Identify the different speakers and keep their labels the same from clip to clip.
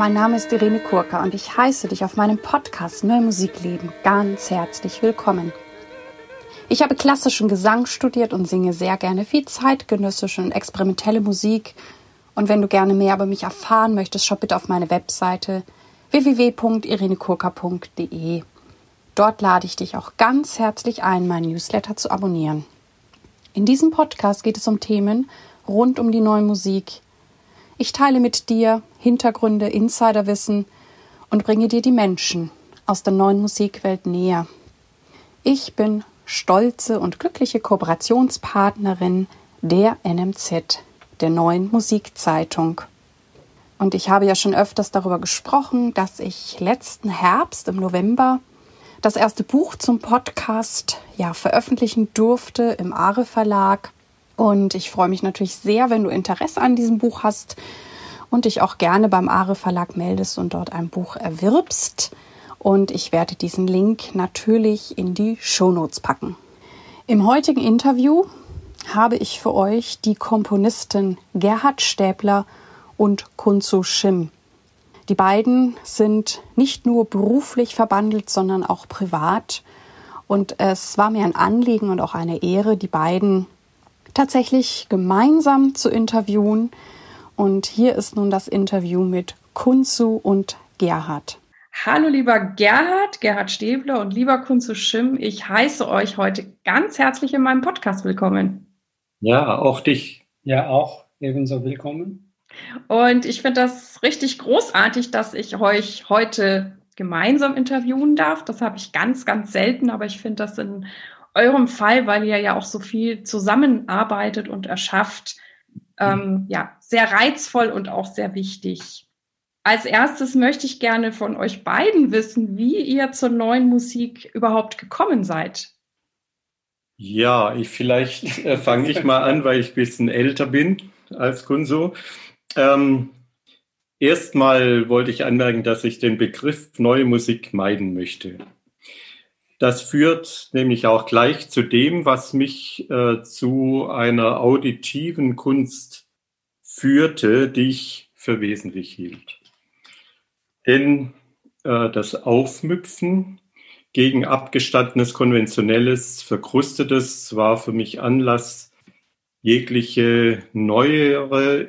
Speaker 1: mein Name ist Irene Kurka und ich heiße dich auf meinem Podcast Neue Musik leben ganz herzlich willkommen. Ich habe klassischen Gesang studiert und singe sehr gerne viel zeitgenössische und experimentelle Musik. Und wenn du gerne mehr über mich erfahren möchtest, schau bitte auf meine Webseite www.irenekurka.de. Dort lade ich dich auch ganz herzlich ein, meinen Newsletter zu abonnieren. In diesem Podcast geht es um Themen rund um die neue Musik. Ich teile mit dir Hintergründe, Insiderwissen und bringe dir die Menschen aus der neuen Musikwelt näher. Ich bin stolze und glückliche Kooperationspartnerin der NMZ, der neuen Musikzeitung. Und ich habe ja schon öfters darüber gesprochen, dass ich letzten Herbst im November das erste Buch zum Podcast ja veröffentlichen durfte im Are Verlag. Und ich freue mich natürlich sehr, wenn du Interesse an diesem Buch hast und dich auch gerne beim Are Verlag meldest und dort ein Buch erwirbst. Und ich werde diesen Link natürlich in die Shownotes packen. Im heutigen Interview habe ich für euch die Komponisten Gerhard Stäbler und Kunzu Schim die beiden sind nicht nur beruflich verbandelt, sondern auch privat. Und es war mir ein Anliegen und auch eine Ehre, die beiden tatsächlich gemeinsam zu interviewen. Und hier ist nun das Interview mit Kunzu und Gerhard.
Speaker 2: Hallo lieber Gerhard, Gerhard Stäbler und lieber Kunzu Schimm. Ich heiße euch heute ganz herzlich in meinem Podcast willkommen.
Speaker 3: Ja, auch dich.
Speaker 4: Ja, auch ebenso willkommen.
Speaker 2: Und ich finde das richtig großartig, dass ich euch heute gemeinsam interviewen darf. Das habe ich ganz, ganz selten, aber ich finde das in eurem Fall, weil ihr ja auch so viel zusammenarbeitet und erschafft, ähm, ja, sehr reizvoll und auch sehr wichtig. Als erstes möchte ich gerne von euch beiden wissen, wie ihr zur neuen Musik überhaupt gekommen seid.
Speaker 3: Ja, ich vielleicht äh, fange ich mal an, weil ich ein bisschen älter bin als Kunso. Ähm, erstmal wollte ich anmerken, dass ich den Begriff neue Musik meiden möchte. Das führt nämlich auch gleich zu dem, was mich äh, zu einer auditiven Kunst führte, die ich für wesentlich hielt. Denn äh, das Aufmüpfen gegen abgestandenes, konventionelles, verkrustetes war für mich Anlass, jegliche neuere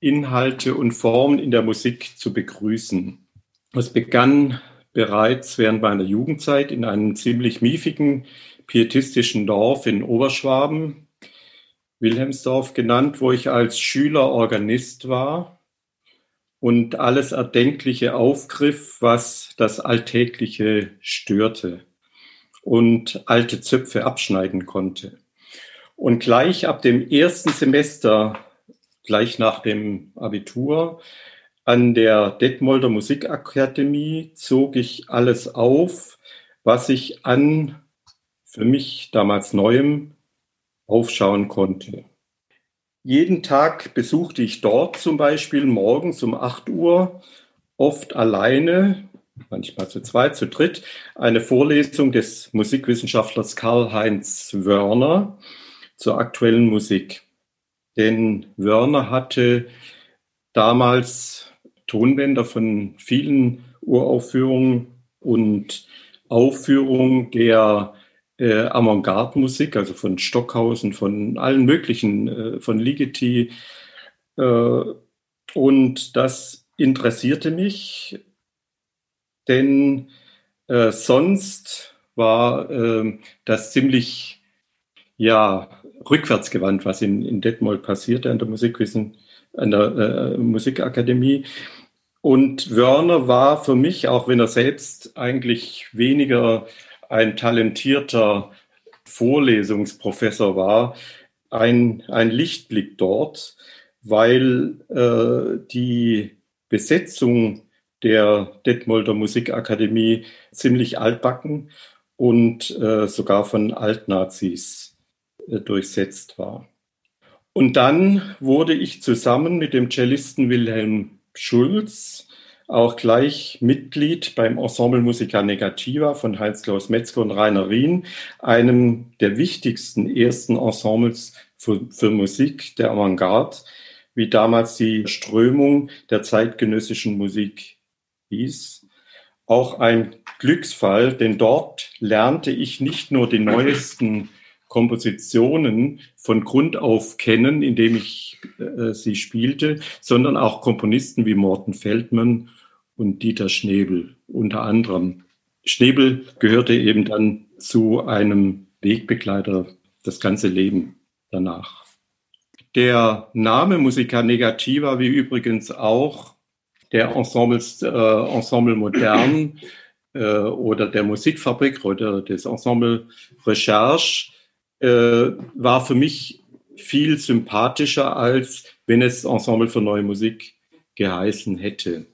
Speaker 3: Inhalte und Formen in der Musik zu begrüßen. Es begann bereits während meiner Jugendzeit in einem ziemlich miefigen pietistischen Dorf in Oberschwaben, Wilhelmsdorf genannt, wo ich als Schüler Organist war und alles Erdenkliche aufgriff, was das Alltägliche störte und alte Zöpfe abschneiden konnte. Und gleich ab dem ersten Semester gleich nach dem Abitur an der Detmolder Musikakademie zog ich alles auf, was ich an für mich damals Neuem aufschauen konnte. Jeden Tag besuchte ich dort zum Beispiel morgens um 8 Uhr, oft alleine, manchmal zu zweit, zu dritt, eine Vorlesung des Musikwissenschaftlers Karl-Heinz Wörner zur aktuellen Musik. Denn Wörner hatte damals Tonbänder von vielen Uraufführungen und Aufführungen der äh, Avantgarde-Musik, also von Stockhausen, von allen möglichen, äh, von Ligeti. Äh, und das interessierte mich, denn äh, sonst war äh, das ziemlich, ja, rückwärtsgewandt, was in, in Detmold passierte an der Musikwissen, an der äh, Musikakademie. Und Wörner war für mich, auch wenn er selbst eigentlich weniger ein talentierter Vorlesungsprofessor war, ein, ein Lichtblick dort, weil äh, die Besetzung der Detmolder Musikakademie ziemlich altbacken und äh, sogar von Altnazis äh, durchsetzt war. Und dann wurde ich zusammen mit dem Cellisten Wilhelm Schulz auch gleich Mitglied beim Ensemble Musica Negativa von Heinz-Klaus Metzger und Rainer Rien, einem der wichtigsten ersten Ensembles für, für Musik der Avantgarde, wie damals die Strömung der zeitgenössischen Musik hieß. Auch ein Glücksfall, denn dort lernte ich nicht nur die neuesten Kompositionen von Grund auf kennen, indem ich äh, sie spielte, sondern auch Komponisten wie Morten Feldman und Dieter Schnebel unter anderem. Schnebel gehörte eben dann zu einem Wegbegleiter das ganze Leben danach. Der Name Musica Negativa, wie übrigens auch der Ensembles, äh, Ensemble Modern äh, oder der Musikfabrik oder des Ensemble Recherche, äh, war für mich viel sympathischer, als wenn es Ensemble für neue Musik geheißen hätte.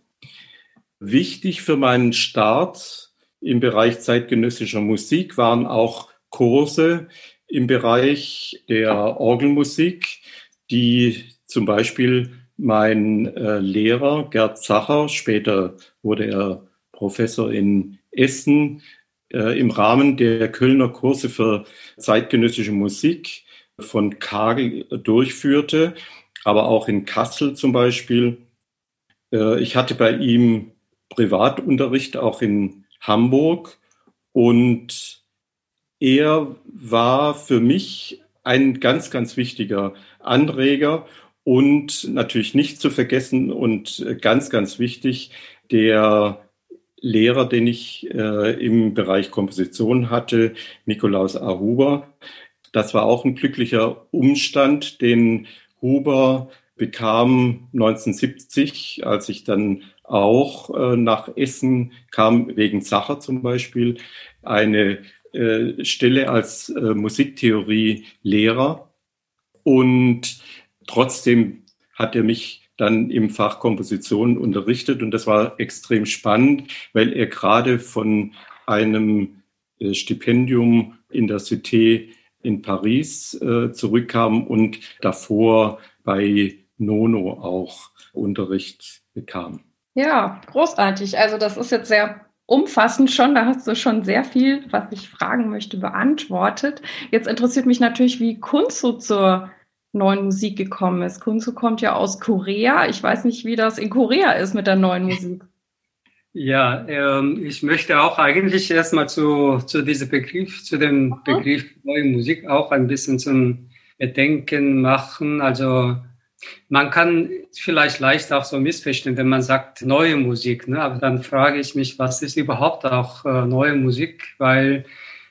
Speaker 3: Wichtig für meinen Start im Bereich zeitgenössischer Musik waren auch Kurse im Bereich der Orgelmusik, die zum Beispiel mein äh, Lehrer Gerd Zacher, später wurde er Professor in Essen, äh, im Rahmen der Kölner Kurse für zeitgenössische Musik von Kagel durchführte, aber auch in Kassel zum Beispiel. Äh, ich hatte bei ihm Privatunterricht auch in Hamburg und er war für mich ein ganz, ganz wichtiger Anreger und natürlich nicht zu vergessen und ganz, ganz wichtig, der Lehrer, den ich äh, im Bereich Komposition hatte, Nikolaus A. Huber. Das war auch ein glücklicher Umstand, den Huber bekam 1970, als ich dann auch äh, nach Essen kam, wegen Sacher zum Beispiel, eine äh, Stelle als äh, Musiktheorie-Lehrer. Und trotzdem hat er mich dann im Fach Komposition unterrichtet und das war extrem spannend, weil er gerade von einem äh, Stipendium in der Cité in Paris äh, zurückkam und davor bei Nono auch Unterricht bekam.
Speaker 2: Ja, großartig. Also das ist jetzt sehr umfassend schon. Da hast du schon sehr viel, was ich fragen möchte, beantwortet. Jetzt interessiert mich natürlich, wie Kunst zur neuen Musik gekommen ist. Kunzu kommt ja aus Korea. Ich weiß nicht, wie das in Korea ist mit der neuen Musik.
Speaker 4: Ja, ähm, ich möchte auch eigentlich erstmal zu, zu diesem Begriff, zu dem mhm. Begriff neue Musik auch ein bisschen zum Bedenken machen. Also man kann vielleicht leicht auch so missverstehen, wenn man sagt neue Musik. Ne? Aber dann frage ich mich, was ist überhaupt auch äh, neue Musik? Weil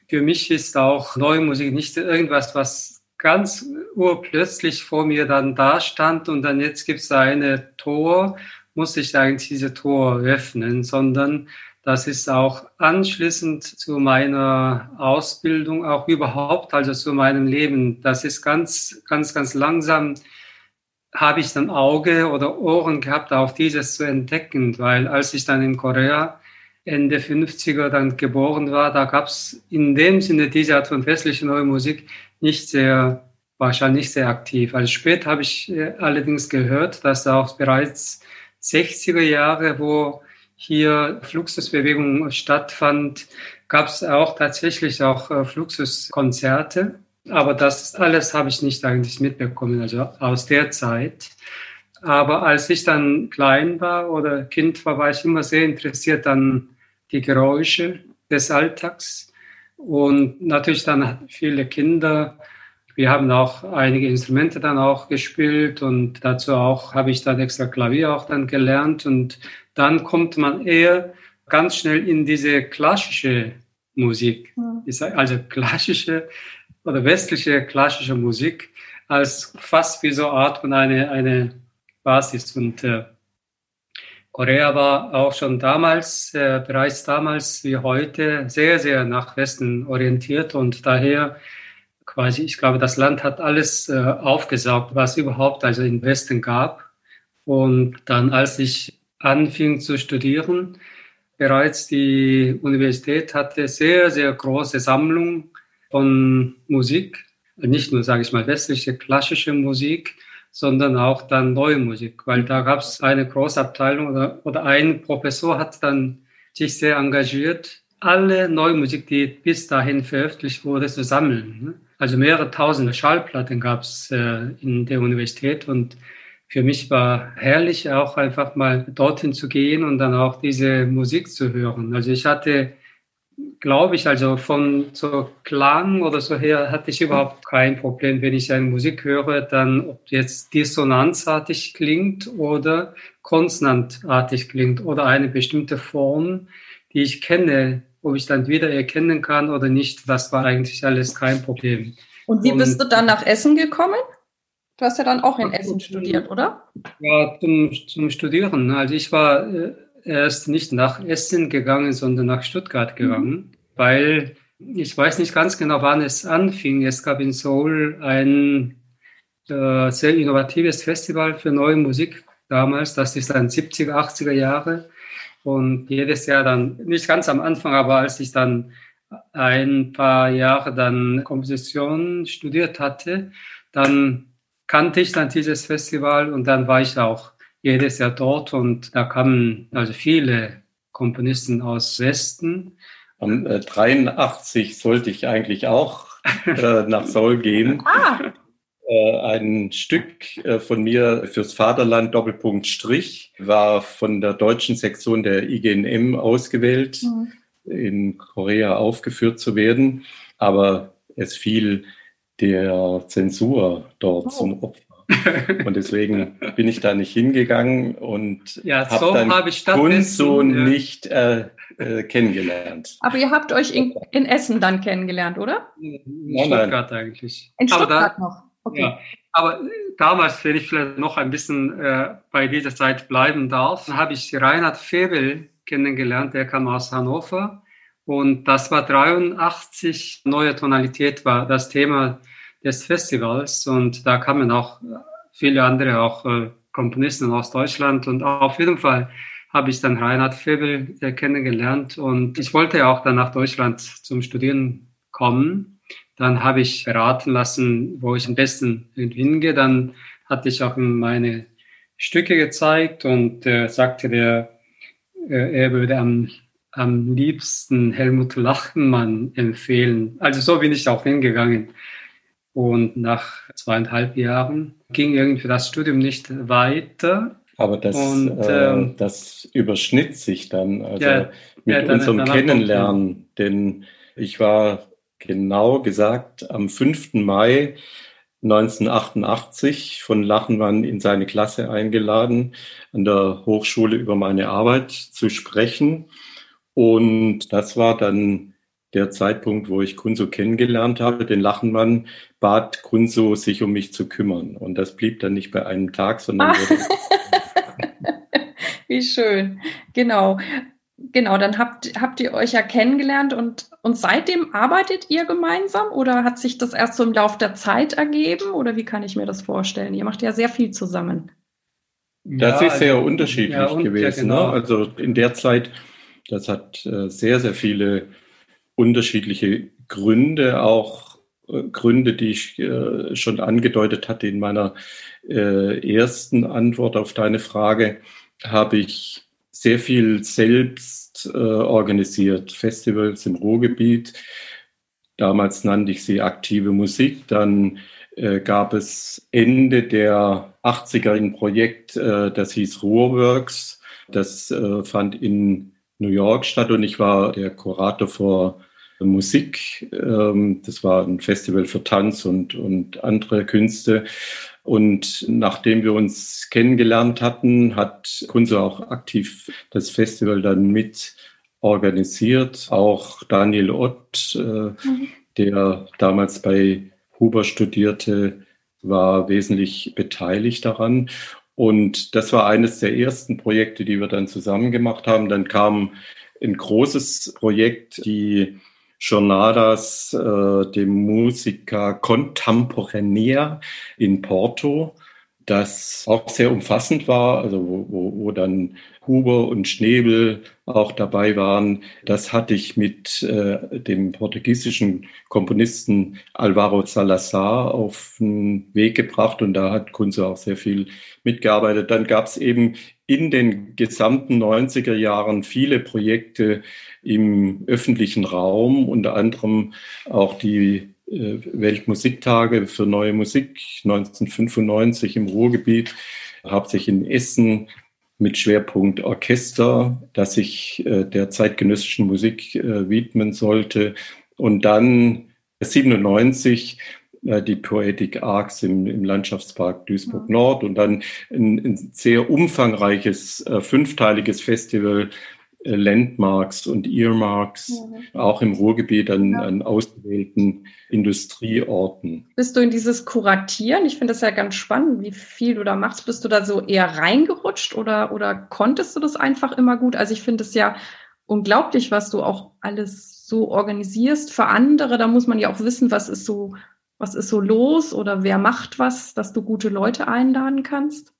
Speaker 4: für mich ist auch neue Musik nicht irgendwas, was ganz urplötzlich vor mir dann da stand und dann jetzt gibt es eine Tor, muss ich eigentlich diese Tor öffnen, sondern das ist auch anschließend zu meiner Ausbildung, auch überhaupt, also zu meinem Leben. Das ist ganz, ganz, ganz langsam habe ich dann Auge oder Ohren gehabt, auch dieses zu entdecken, weil als ich dann in Korea Ende 50er dann geboren war, da gab es in dem Sinne diese Art von westlicher neue Musik nicht sehr, wahrscheinlich sehr aktiv. Also später habe ich äh, allerdings gehört, dass auch bereits 60er Jahre, wo hier Fluxusbewegung stattfand, gab es auch tatsächlich auch äh, Fluxuskonzerte. Aber das alles habe ich nicht eigentlich mitbekommen, also aus der Zeit. Aber als ich dann klein war oder Kind war, war ich immer sehr interessiert an die Geräusche des Alltags. Und natürlich dann viele Kinder. Wir haben auch einige Instrumente dann auch gespielt und dazu auch habe ich dann extra Klavier auch dann gelernt und dann kommt man eher ganz schnell in diese klassische Musik. Also klassische oder westliche klassische Musik als fast wie so Art von eine, eine Basis und äh, Korea war auch schon damals, äh, bereits damals wie heute, sehr, sehr nach Westen orientiert und daher quasi, ich glaube, das Land hat alles äh, aufgesaugt, was überhaupt also im Westen gab. Und dann, als ich anfing zu studieren, bereits die Universität hatte sehr, sehr große Sammlung von Musik, nicht nur, sage ich mal, westliche klassische Musik, sondern auch dann neue Musik, weil da gab es eine Großabteilung oder, oder ein Professor hat dann sich sehr engagiert, alle neue Musik, die bis dahin veröffentlicht wurde, zu sammeln. Ne? Also mehrere tausende Schallplatten gab es äh, in der Universität und für mich war herrlich auch einfach mal dorthin zu gehen und dann auch diese Musik zu hören. Also ich hatte, glaube ich, also von so Klang oder so her hatte ich überhaupt kein Problem, wenn ich eine Musik höre, dann ob jetzt dissonanzartig klingt oder konsonantartig klingt oder eine bestimmte Form, die ich kenne, ob ich dann wieder erkennen kann oder nicht, das war eigentlich alles kein Problem.
Speaker 2: Und wie bist du dann nach Essen gekommen? Du hast ja dann auch in Essen studiert, oder?
Speaker 4: Ja, zum, zum Studieren. Also ich war äh, erst nicht nach Essen gegangen, sondern nach Stuttgart mhm. gegangen, mhm. weil ich weiß nicht ganz genau, wann es anfing. Es gab in Seoul ein äh, sehr innovatives Festival für neue Musik damals. Das ist dann 70er, 80er Jahre. Und jedes Jahr dann, nicht ganz am Anfang, aber als ich dann ein paar Jahre dann Komposition studiert hatte, dann kannte ich dann dieses Festival und dann war ich auch jedes Jahr dort und da kamen also viele Komponisten aus Westen.
Speaker 3: Um äh, 83 sollte ich eigentlich auch äh, nach Seoul gehen. Ah. Äh, ein Stück äh, von mir fürs Vaterland Doppelpunkt Strich war von der deutschen Sektion der IGNM ausgewählt, mhm. in Korea aufgeführt zu werden. Aber es fiel der Zensur dort oh. zum Opfer. Und deswegen bin ich da nicht hingegangen und
Speaker 4: ja, habe so dann hab ich
Speaker 3: Kunso ja. nicht äh, äh, kennengelernt.
Speaker 2: Aber ihr habt euch in, in, Essen dann kennengelernt, oder?
Speaker 4: In Stuttgart nein. eigentlich.
Speaker 2: In Stuttgart da, noch?
Speaker 4: Okay. Ja, aber damals, wenn ich vielleicht noch ein bisschen äh, bei dieser Zeit bleiben darf, habe ich Reinhard Febel kennengelernt, der kam aus Hannover und das war 83, neue Tonalität war das Thema des Festivals. Und da kamen auch viele andere, auch äh, Komponisten aus Deutschland. Und auf jeden Fall habe ich dann Reinhard Febel äh, kennengelernt. Und ich wollte auch dann nach Deutschland zum Studieren kommen. Dann habe ich beraten lassen, wo ich am besten hingehe. Dann hatte ich auch meine Stücke gezeigt und äh, sagte der, äh, er würde am am liebsten Helmut Lachmann empfehlen. Also so bin ich auch hingegangen. Und nach zweieinhalb Jahren ging irgendwie das Studium nicht weiter.
Speaker 3: Aber das, und, äh, ähm, das überschnitt sich dann also ja, mit ja, dann, unserem Kennenlernen. Denn ich war genau gesagt am 5. Mai 1988 von Lachenmann in seine Klasse eingeladen, an der Hochschule über meine Arbeit zu sprechen. Und das war dann der Zeitpunkt, wo ich Kunso kennengelernt habe. Den Lachenmann bat Kunso, sich um mich zu kümmern. Und das blieb dann nicht bei einem Tag, sondern ah.
Speaker 2: Wie schön. Genau. Genau, dann habt, habt ihr euch ja kennengelernt und, und seitdem arbeitet ihr gemeinsam oder hat sich das erst so im Laufe der Zeit ergeben oder wie kann ich mir das vorstellen? Ihr macht ja sehr viel zusammen.
Speaker 3: Das ja, ist sehr also, unterschiedlich ja, und, gewesen. Ja, ne? genau. ne? Also in der Zeit das hat äh, sehr, sehr viele unterschiedliche Gründe, auch äh, Gründe, die ich äh, schon angedeutet hatte in meiner ersten Antwort auf deine Frage, habe ich sehr viel selbst organisiert. Festivals im Ruhrgebiet. Damals nannte ich sie aktive Musik. Dann gab es Ende der 80er ein Projekt, das hieß Ruhrworks. Das fand in New York statt und ich war der Kurator für Musik. Ähm, das war ein Festival für Tanz und, und andere Künste. Und nachdem wir uns kennengelernt hatten, hat Kunze auch aktiv das Festival dann mit organisiert. Auch Daniel Ott, äh, mhm. der damals bei Huber studierte, war wesentlich beteiligt daran. Und das war eines der ersten Projekte, die wir dann zusammen gemacht haben. Dann kam ein großes Projekt, die Jornadas äh, de Musica Contemporanea in Porto, das auch sehr umfassend war, also wo, wo, wo dann Huber und Schnebel auch dabei waren. Das hatte ich mit äh, dem portugiesischen Komponisten Alvaro Salazar auf den Weg gebracht und da hat Kunze auch sehr viel mitgearbeitet. Dann gab es eben in den gesamten 90er Jahren viele Projekte im öffentlichen Raum, unter anderem auch die Weltmusiktage für neue Musik 1995 im Ruhrgebiet hauptsächlich in Essen mit Schwerpunkt Orchester, das sich äh, der zeitgenössischen Musik äh, widmen sollte. Und dann 97 äh, die Poetic Arcs im, im Landschaftspark Duisburg Nord und dann ein, ein sehr umfangreiches äh, fünfteiliges Festival äh, Landmarks und Earmarks, mhm. auch im Ruhrgebiet an, ja. an ausgewählten Industrieorten.
Speaker 2: Bist du in dieses Kuratieren? Ich finde das ja ganz spannend, wie viel du da machst. Bist du da so eher reingerutscht oder, oder konntest du das einfach immer gut? Also ich finde es ja unglaublich, was du auch alles so organisierst für andere. Da muss man ja auch wissen, was ist so, was ist so los oder wer macht was, dass du gute Leute einladen kannst.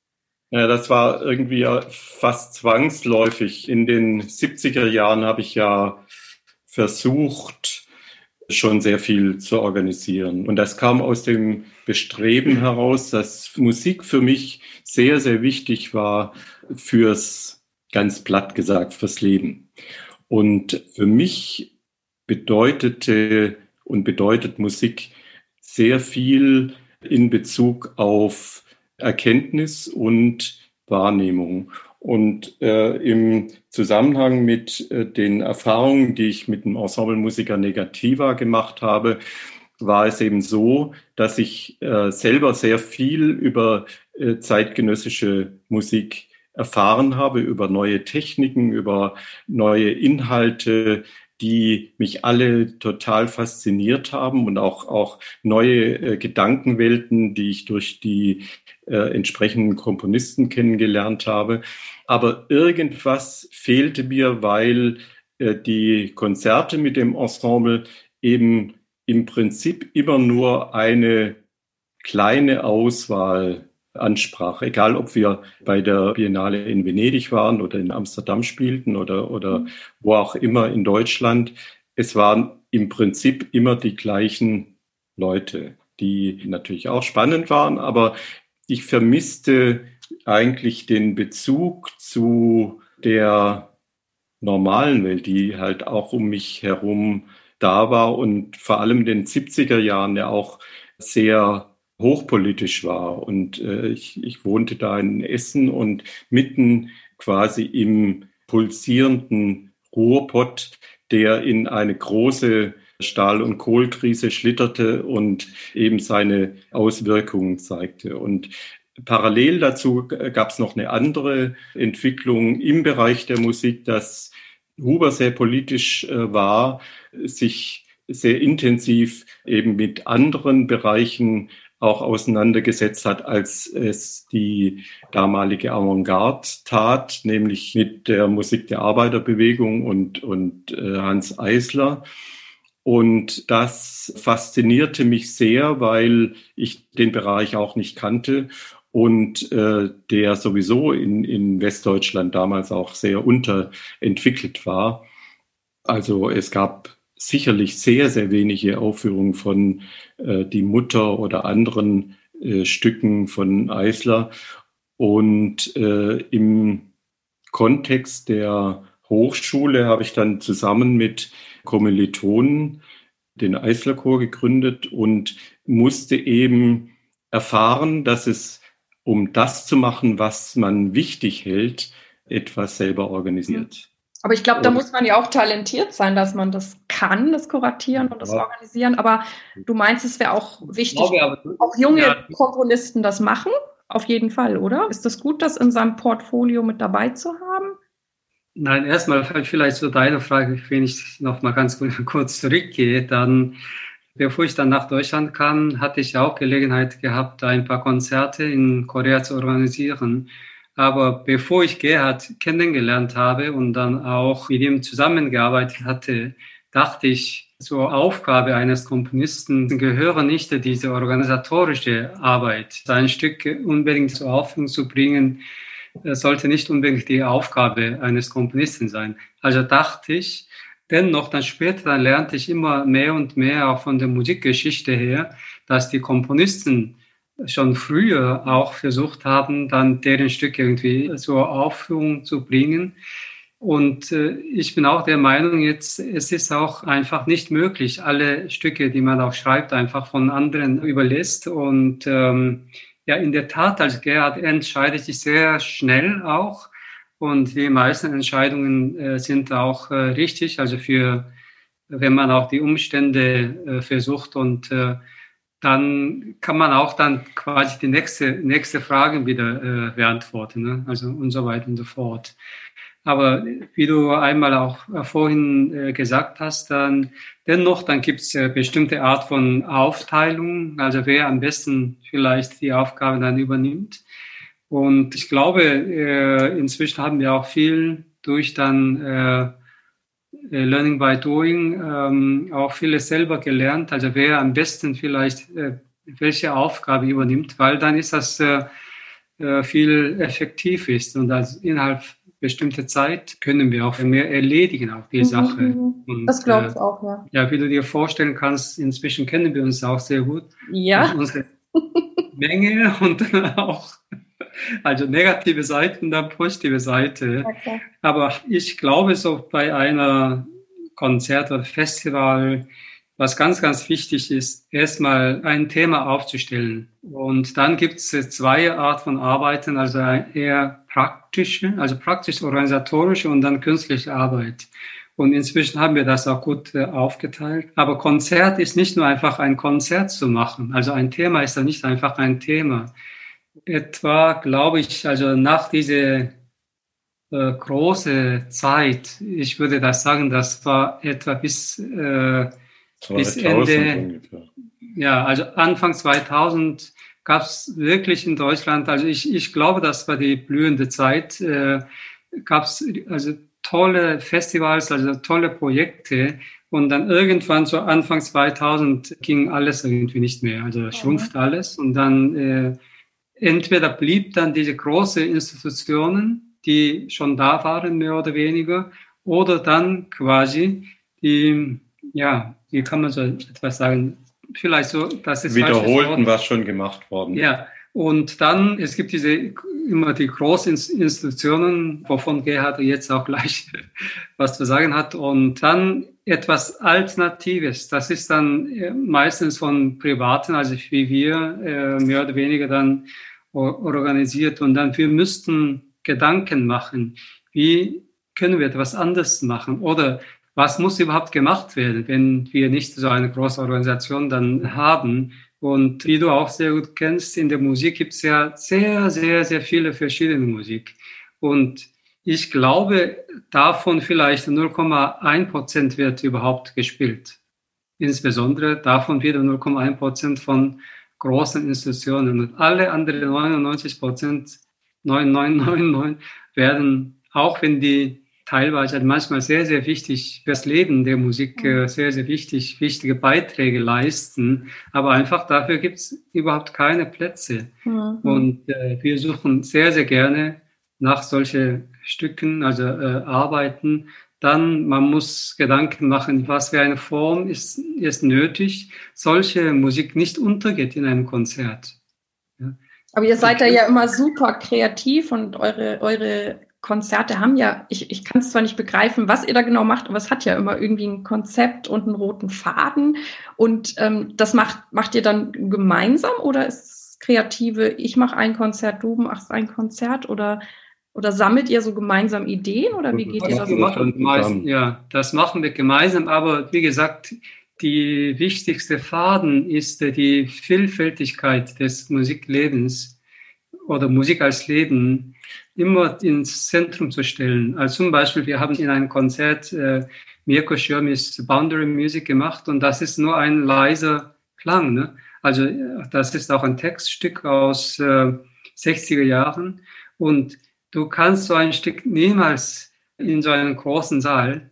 Speaker 3: Ja, das war irgendwie fast zwangsläufig. In den 70er Jahren habe ich ja versucht, schon sehr viel zu organisieren. Und das kam aus dem Bestreben heraus, dass Musik für mich sehr, sehr wichtig war fürs, ganz platt gesagt, fürs Leben. Und für mich bedeutete und bedeutet Musik sehr viel in Bezug auf Erkenntnis und Wahrnehmung. Und äh, im Zusammenhang mit äh, den Erfahrungen, die ich mit dem Ensemble Musica Negativa gemacht habe, war es eben so, dass ich äh, selber sehr viel über äh, zeitgenössische Musik erfahren habe, über neue Techniken, über neue Inhalte, die mich alle total fasziniert haben und auch, auch neue äh, Gedankenwelten, die ich durch die äh, entsprechenden Komponisten kennengelernt habe. Aber irgendwas fehlte mir, weil äh, die Konzerte mit dem Ensemble eben im Prinzip immer nur eine kleine Auswahl ansprach. Egal, ob wir bei der Biennale in Venedig waren oder in Amsterdam spielten oder, oder mhm. wo auch immer in Deutschland. Es waren im Prinzip immer die gleichen Leute, die natürlich auch spannend waren, aber ich vermisste eigentlich den Bezug zu der normalen Welt, die halt auch um mich herum da war und vor allem in den 70er Jahren ja auch sehr hochpolitisch war. Und äh, ich, ich wohnte da in Essen und mitten quasi im pulsierenden Ruhrpott, der in eine große Stahl- und Kohlkrise schlitterte und eben seine Auswirkungen zeigte. Und parallel dazu gab es noch eine andere Entwicklung im Bereich der Musik, dass Huber sehr politisch äh, war, sich sehr intensiv eben mit anderen Bereichen auch auseinandergesetzt hat, als es die damalige Avantgarde tat, nämlich mit der Musik der Arbeiterbewegung und, und äh, Hans Eisler. Und das faszinierte mich sehr, weil ich den Bereich auch nicht kannte und äh, der sowieso in, in Westdeutschland damals auch sehr unterentwickelt war. Also es gab sicherlich sehr, sehr wenige Aufführungen von äh, Die Mutter oder anderen äh, Stücken von Eisler. Und äh, im Kontext der Hochschule habe ich dann zusammen mit Kommilitonen den Eislerchor gegründet und musste eben erfahren, dass es, um das zu machen, was man wichtig hält, etwas selber organisiert.
Speaker 2: Aber ich glaube, da muss man ja auch talentiert sein, dass man das kann, das Kuratieren und das ja. Organisieren. Aber du meinst, es wäre auch wichtig, glaube, auch junge ja. Komponisten das machen? Auf jeden Fall, oder? Ist das gut, das in seinem Portfolio mit dabei zu haben?
Speaker 4: Nein, erstmal vielleicht zu deiner Frage, wenn ich noch mal ganz kurz zurückgehe, dann, bevor ich dann nach Deutschland kam, hatte ich auch Gelegenheit gehabt, ein paar Konzerte in Korea zu organisieren. Aber bevor ich Gerhard kennengelernt habe und dann auch mit ihm zusammengearbeitet hatte, dachte ich, zur Aufgabe eines Komponisten gehöre nicht diese organisatorische Arbeit. Sein Stück unbedingt zur Aufführung zu bringen, sollte nicht unbedingt die Aufgabe eines Komponisten sein. Also dachte ich, dennoch dann später dann lernte ich immer mehr und mehr auch von der Musikgeschichte her, dass die Komponisten schon früher auch versucht haben, dann deren Stücke irgendwie zur Aufführung zu bringen. Und äh, ich bin auch der Meinung, jetzt, es ist auch einfach nicht möglich, alle Stücke, die man auch schreibt, einfach von anderen überlässt. Und ähm, ja, in der Tat, als Gerhard entscheidet sich sehr schnell auch und die meisten Entscheidungen äh, sind auch äh, richtig, also für, wenn man auch die Umstände äh, versucht und äh, dann kann man auch dann quasi die nächste, nächste Frage wieder äh, beantworten, ne? also und so weiter und so fort. Aber wie du einmal auch äh, vorhin äh, gesagt hast, dann dennoch, dann gibt es äh, bestimmte Art von Aufteilung, also wer am besten vielleicht die Aufgabe dann übernimmt. Und ich glaube, äh, inzwischen haben wir auch viel durch dann äh, Learning by Doing ähm, auch vieles selber gelernt. Also wer am besten vielleicht äh, welche Aufgabe übernimmt, weil dann ist das äh, äh viel effektiv ist und als innerhalb bestimmte Zeit können wir auch mehr erledigen, auch die mhm, Sache.
Speaker 2: Mhm. Und, das glaube ich äh, auch, ja.
Speaker 4: Ja, wie du dir vorstellen kannst, inzwischen kennen wir uns auch sehr gut.
Speaker 2: Ja.
Speaker 4: Unsere Menge und auch, also negative Seiten, dann positive Seite. Okay. Aber ich glaube, so bei einer Konzert oder Festival, was ganz, ganz wichtig ist, erstmal ein Thema aufzustellen. Und dann gibt es zwei Art von Arbeiten, also eher praktische, also praktisch-organisatorische und dann künstliche Arbeit. Und inzwischen haben wir das auch gut äh, aufgeteilt. Aber Konzert ist nicht nur einfach ein Konzert zu machen. Also ein Thema ist dann nicht einfach ein Thema. Etwa, glaube ich, also nach dieser äh, große Zeit, ich würde das sagen, das war etwa bis äh, bis Ende, ungefähr. ja, also Anfang 2000 gab es wirklich in Deutschland, also ich, ich glaube, das war die blühende Zeit, äh, gab es also tolle Festivals, also tolle Projekte. Und dann irgendwann so Anfang 2000 ging alles irgendwie nicht mehr, also schrumpft alles. Und dann äh, entweder blieb dann diese große Institutionen, die schon da waren, mehr oder weniger, oder dann quasi die, ja, wie kann man so etwas sagen? Vielleicht so,
Speaker 3: das ist wiederholten, was schon gemacht worden.
Speaker 4: Ja, und dann, es gibt diese immer die großen Institutionen, wovon Gerhard jetzt auch gleich was zu sagen hat. Und dann etwas Alternatives. Das ist dann äh, meistens von Privaten, also wie wir, äh, mehr oder weniger dann organisiert. Und dann, wir müssten Gedanken machen. Wie können wir etwas anders machen? Oder was muss überhaupt gemacht werden, wenn wir nicht so eine große Organisation dann haben? Und wie du auch sehr gut kennst, in der Musik gibt es ja sehr, sehr, sehr viele verschiedene Musik. Und ich glaube, davon vielleicht 0,1 Prozent wird überhaupt gespielt. Insbesondere davon wieder 0,1 Prozent von großen Institutionen. Und alle anderen 99 Prozent, 9999 werden, auch wenn die teilweise manchmal sehr, sehr wichtig fürs Leben der Musik, äh, mhm. sehr, sehr wichtig, wichtige Beiträge leisten. Aber einfach dafür gibt es überhaupt keine Plätze. Mhm. Und äh, wir suchen sehr, sehr gerne nach solchen Stücken, also äh, Arbeiten. Dann, man muss Gedanken machen, was für eine Form ist, ist nötig, solche Musik nicht untergeht in einem Konzert.
Speaker 2: Ja. Aber ihr seid da ja immer super kreativ und eure, eure Konzerte haben ja, ich, ich kann es zwar nicht begreifen, was ihr da genau macht, aber es hat ja immer irgendwie ein Konzept und einen roten Faden. Und ähm, das macht, macht ihr dann gemeinsam oder ist es kreative, ich mache ein Konzert, du machst ein Konzert oder, oder sammelt ihr so gemeinsam Ideen oder wie geht das ihr das?
Speaker 4: Machen, ja, das machen wir gemeinsam, aber wie gesagt, die wichtigste Faden ist die Vielfältigkeit des Musiklebens oder Musik als Leben immer ins Zentrum zu stellen. Also zum Beispiel, wir haben in einem Konzert äh, Mirko Schirmis Boundary Music gemacht und das ist nur ein leiser Klang. Ne? Also das ist auch ein Textstück aus äh, 60er Jahren und du kannst so ein Stück niemals in so einem großen Saal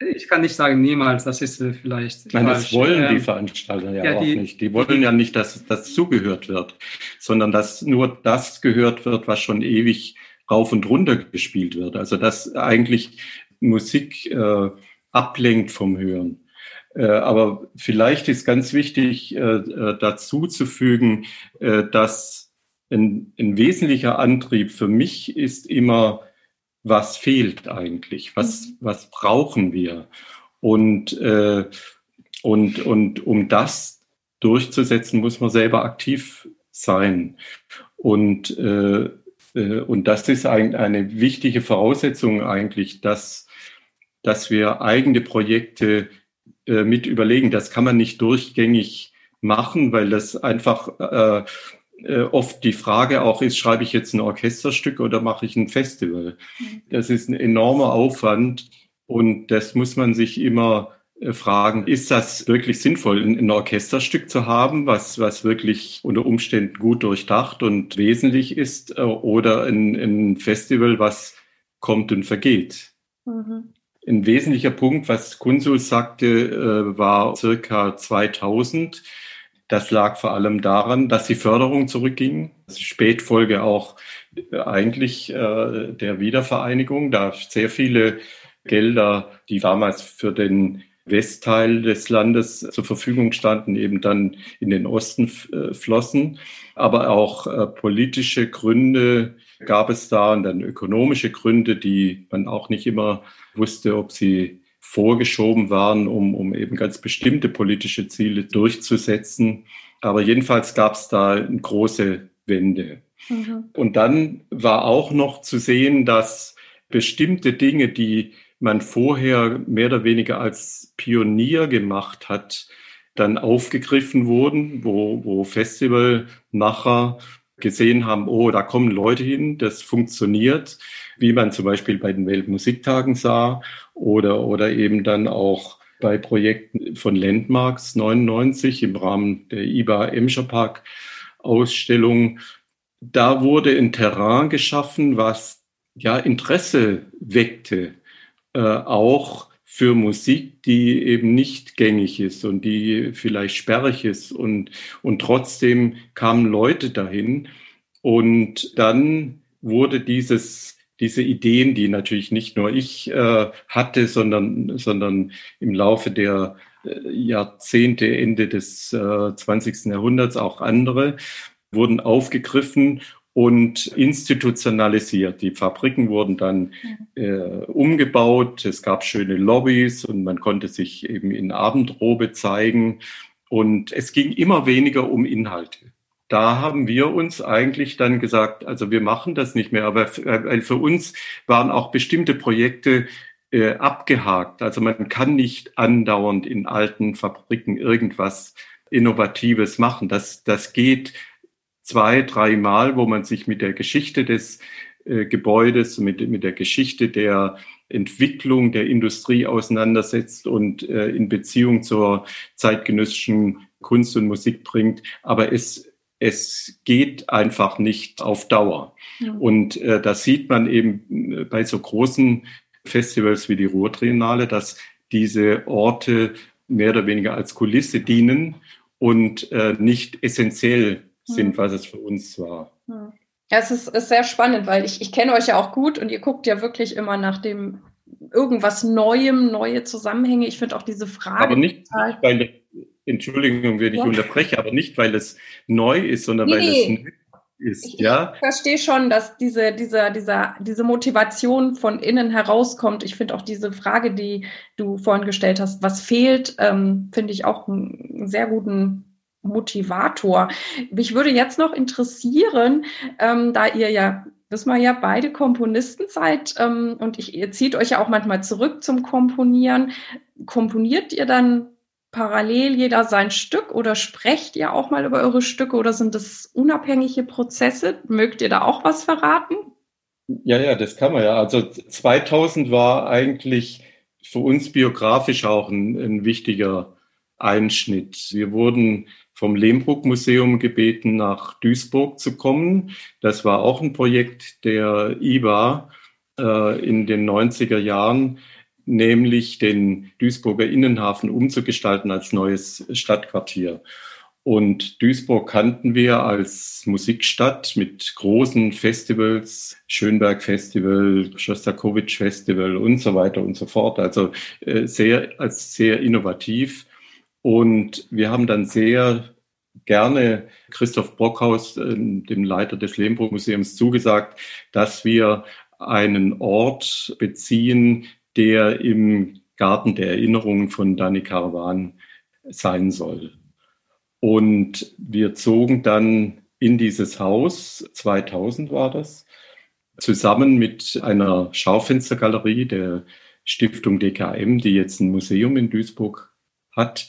Speaker 4: ich kann nicht sagen niemals, das ist äh, vielleicht.
Speaker 3: Nein, falsch. das wollen die ähm, Veranstalter ja, ja auch die, nicht. Die wollen ja nicht, dass das zugehört wird, sondern dass nur das gehört wird, was schon ewig rauf und runter gespielt wird. Also dass eigentlich Musik äh, ablenkt vom Hören. Äh, aber vielleicht ist ganz wichtig äh, äh dazu zu fügen, äh, dass ein, ein wesentlicher Antrieb für mich ist immer, was fehlt eigentlich, was, mhm. was brauchen wir. Und, äh, und, und um das durchzusetzen, muss man selber aktiv sein. Und, äh, äh, und das ist ein, eine wichtige Voraussetzung eigentlich, dass, dass wir eigene Projekte äh, mit überlegen. Das kann man nicht durchgängig machen, weil das einfach äh, äh, oft die Frage auch ist, schreibe ich jetzt ein Orchesterstück oder mache ich ein Festival? Mhm. Das ist ein enormer Aufwand und das muss man sich immer äh, fragen, ist das wirklich sinnvoll, ein Orchesterstück zu haben, was, was wirklich unter Umständen gut durchdacht und wesentlich ist, äh, oder ein, ein Festival, was kommt und vergeht? Mhm. Ein wesentlicher Punkt, was Kunzu sagte, war circa 2000 das lag vor allem daran, dass die Förderung zurückging. Das ist Spätfolge auch äh, eigentlich äh, der Wiedervereinigung, da sehr viele Gelder, die damals für den Westteil des Landes zur Verfügung standen, eben dann in den Osten äh, flossen. Aber auch äh, politische Gründe gab es da und dann ökonomische Gründe, die man auch nicht immer wusste, ob sie vorgeschoben waren, um, um eben ganz bestimmte politische Ziele durchzusetzen. Aber jedenfalls gab es da eine große Wende. Mhm. Und dann war auch noch zu sehen, dass bestimmte Dinge, die man vorher mehr oder weniger als Pionier gemacht hat, dann aufgegriffen wurden, wo, wo Festivalmacher gesehen haben, oh, da kommen Leute hin, das funktioniert, wie man zum Beispiel bei den Weltmusiktagen sah oder, oder eben dann auch bei Projekten von Landmarks 99 im Rahmen der IBA Emscher Park Ausstellung. Da wurde ein Terrain geschaffen, was ja Interesse weckte, äh, auch für Musik, die eben nicht gängig ist und die vielleicht sperrig ist und, und trotzdem kamen Leute dahin und dann wurde dieses diese Ideen, die natürlich nicht nur ich äh, hatte, sondern, sondern im Laufe der äh, Jahrzehnte, Ende des äh, 20. Jahrhunderts auch andere, wurden aufgegriffen und institutionalisiert. Die Fabriken wurden dann äh, umgebaut, es gab schöne Lobbys und man konnte sich eben in Abendrobe zeigen. Und es ging immer weniger um Inhalte da haben wir uns eigentlich dann gesagt, also wir machen das nicht mehr, aber äh, für uns waren auch bestimmte Projekte äh, abgehakt. Also man kann nicht andauernd in alten Fabriken irgendwas Innovatives machen. Das, das geht zwei, dreimal, wo man sich mit der Geschichte des äh, Gebäudes, mit, mit der Geschichte der Entwicklung der Industrie auseinandersetzt und äh, in Beziehung zur zeitgenössischen Kunst und Musik bringt. Aber es es geht einfach nicht auf Dauer. Ja. Und äh, das sieht man eben äh, bei so großen Festivals wie die Ruhrtriennale, dass diese Orte mehr oder weniger als Kulisse dienen und äh, nicht essentiell sind, was es für uns war.
Speaker 2: Ja, es ist, ist sehr spannend, weil ich, ich kenne euch ja auch gut und ihr guckt ja wirklich immer nach dem irgendwas Neuem, neue Zusammenhänge. Ich finde auch diese Frage.
Speaker 3: Aber nicht, total, weil Entschuldigung, wenn ich ja. unterbreche, aber nicht, weil es neu ist, sondern nee, weil es neu ist.
Speaker 2: Ich, ja? ich verstehe schon, dass diese, diese, diese, diese Motivation von innen herauskommt. Ich finde auch diese Frage, die du vorhin gestellt hast, was fehlt, ähm, finde ich auch einen sehr guten Motivator. Mich würde jetzt noch interessieren, ähm, da ihr ja wissen wir ja beide Komponisten seid ähm, und ich, ihr zieht euch ja auch manchmal zurück zum Komponieren. Komponiert ihr dann parallel jeder sein Stück oder sprecht ihr auch mal über eure Stücke oder sind das unabhängige Prozesse? Mögt ihr da auch was verraten?
Speaker 3: Ja, ja, das kann man ja. Also 2000 war eigentlich für uns biografisch auch ein, ein wichtiger Einschnitt. Wir wurden vom Lehmbruck Museum gebeten, nach Duisburg zu kommen. Das war auch ein Projekt der IBA äh, in den 90er Jahren nämlich den Duisburger Innenhafen umzugestalten als neues Stadtquartier. Und Duisburg kannten wir als Musikstadt mit großen Festivals, Schönberg Festival, Schostakowitsch Festival und so weiter und so fort. Also äh, sehr, als sehr innovativ. Und wir haben dann sehr gerne Christoph Brockhaus, äh, dem Leiter des Lehmbruck Museums, zugesagt, dass wir einen Ort beziehen, der im Garten der Erinnerungen von Dani Caravan sein soll. Und wir zogen dann in dieses Haus, 2000 war das, zusammen mit einer Schaufenstergalerie der Stiftung DKM, die jetzt ein Museum in Duisburg hat.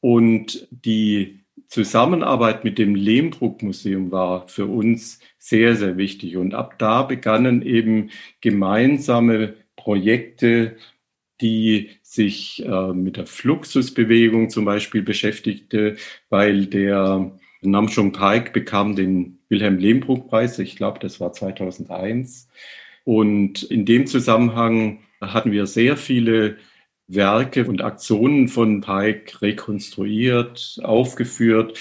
Speaker 3: Und die Zusammenarbeit mit dem Lehmbruck-Museum war für uns sehr, sehr wichtig. Und ab da begannen eben gemeinsame Projekte, die sich äh, mit der Fluxusbewegung zum Beispiel beschäftigte, weil der Namjoon Paik bekam den Wilhelm Lehmbruck-Preis, ich glaube, das war 2001. Und in dem Zusammenhang hatten wir sehr viele Werke und Aktionen von Pike rekonstruiert, aufgeführt.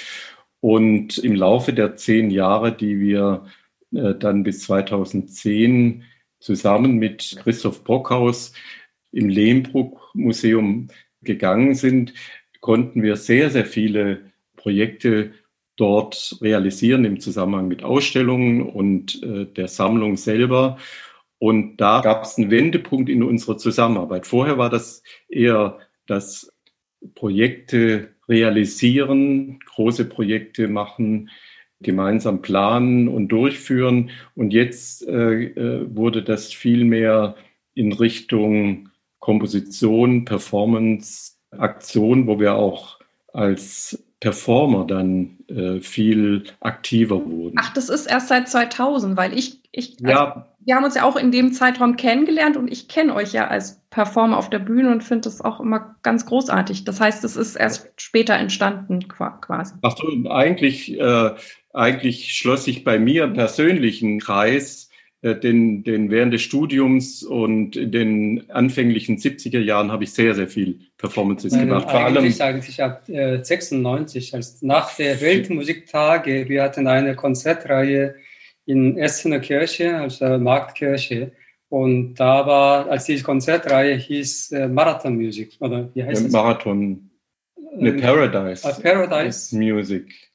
Speaker 3: Und im Laufe der zehn Jahre, die wir äh, dann bis 2010 zusammen mit Christoph Brockhaus im Lehmbruck-Museum gegangen sind, konnten wir sehr, sehr viele Projekte dort realisieren im Zusammenhang mit Ausstellungen und äh, der Sammlung selber. Und da gab es einen Wendepunkt in unserer Zusammenarbeit. Vorher war das eher das Projekte realisieren, große Projekte machen, gemeinsam planen und durchführen. Und jetzt äh, äh wurde das viel mehr in Richtung Komposition, Performance, Aktion, wo wir auch als Performer dann äh, viel aktiver wurden.
Speaker 2: Ach, das ist erst seit 2000, weil ich, ich ja. wir haben uns ja auch in dem Zeitraum kennengelernt und ich kenne euch ja als Performer auf der Bühne und finde das auch immer ganz großartig. Das heißt, es ist erst später entstanden quasi.
Speaker 3: Ach so, eigentlich, äh, eigentlich schloss sich bei mir im persönlichen Kreis den, den während des Studiums und in den anfänglichen 70er Jahren habe ich sehr, sehr viel Performances Nein, gemacht.
Speaker 4: Vor allem eigentlich ab äh, 96, als nach der Weltmusiktage, wir hatten eine Konzertreihe in Essener Kirche, also Marktkirche. Und da war, als die Konzertreihe hieß äh, Marathon Music, oder
Speaker 3: wie heißt es? Marathon, eine ähm, Paradise.
Speaker 4: Uh, Paradise.
Speaker 3: Music.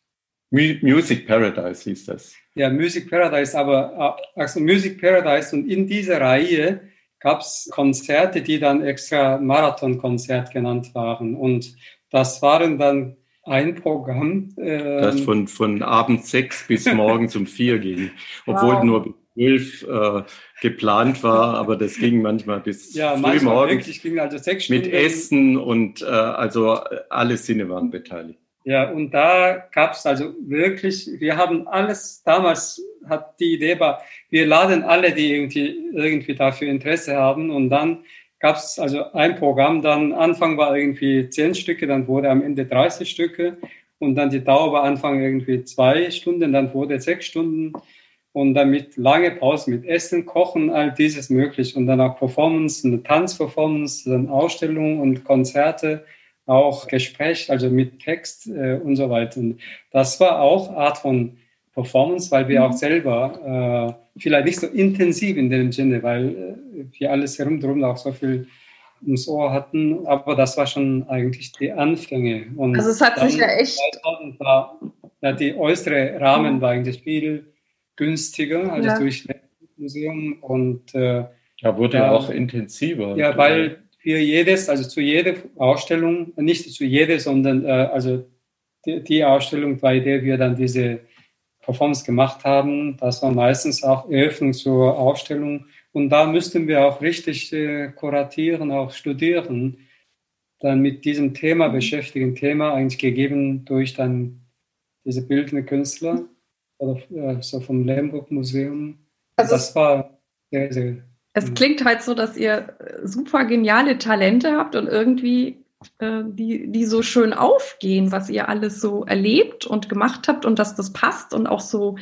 Speaker 3: Music Paradise hieß das.
Speaker 4: Ja, Music Paradise, aber äh, also Music Paradise und in dieser Reihe gab es Konzerte, die dann extra Marathon-Konzert genannt waren. Und das waren dann ein Programm.
Speaker 3: Ähm, das von, von abends sechs bis morgens um vier ging. Obwohl wow. nur bis zwölf äh, geplant war, aber das ging manchmal bis ja, früh morgens.
Speaker 4: Ging also sechs
Speaker 3: Stunden. Mit Essen und äh, also alle Sinne waren beteiligt.
Speaker 4: Ja, und da gab es also wirklich, wir haben alles, damals hat die Idee war, wir laden alle, die irgendwie, irgendwie dafür Interesse haben. Und dann gab es also ein Programm, dann Anfang war irgendwie zehn Stücke, dann wurde am Ende 30 Stücke. Und dann die Dauer war Anfang irgendwie zwei Stunden, dann wurde sechs Stunden. Und dann mit lange Pause, mit Essen, Kochen, all dieses möglich. Und dann auch Performance, eine Tanzperformance, dann Ausstellungen und Konzerte auch Gespräch, also mit Text äh, und so weiter. Und das war auch Art von Performance, weil wir mhm. auch selber äh, vielleicht nicht so intensiv in dem Sinne, weil äh, wir alles herumdrum auch so viel ums Ohr hatten, aber das war schon eigentlich die Anfänge.
Speaker 2: Und also es hat sich ja echt...
Speaker 4: War, ja, die äußere Rahmen mhm. war eigentlich viel günstiger, also ja. durch das Museum und
Speaker 3: äh, ja, wurde ja auch intensiver.
Speaker 4: Ja, weil für jedes, also zu jeder Ausstellung, nicht zu jeder, sondern äh, also die, die, Ausstellung, bei der wir dann diese Performance gemacht haben, das war meistens auch Eröffnung zur Ausstellung. Und da müssten wir auch richtig äh, kuratieren, auch studieren, dann mit diesem Thema beschäftigen, Thema eigentlich gegeben durch dann diese bildende Künstler oder äh, so vom Lemberg Museum. Also das war sehr, sehr
Speaker 2: es mhm. klingt halt so, dass ihr äh, super geniale Talente habt und irgendwie äh, die, die so schön aufgehen, was ihr alles so erlebt und gemacht habt und dass das passt und auch so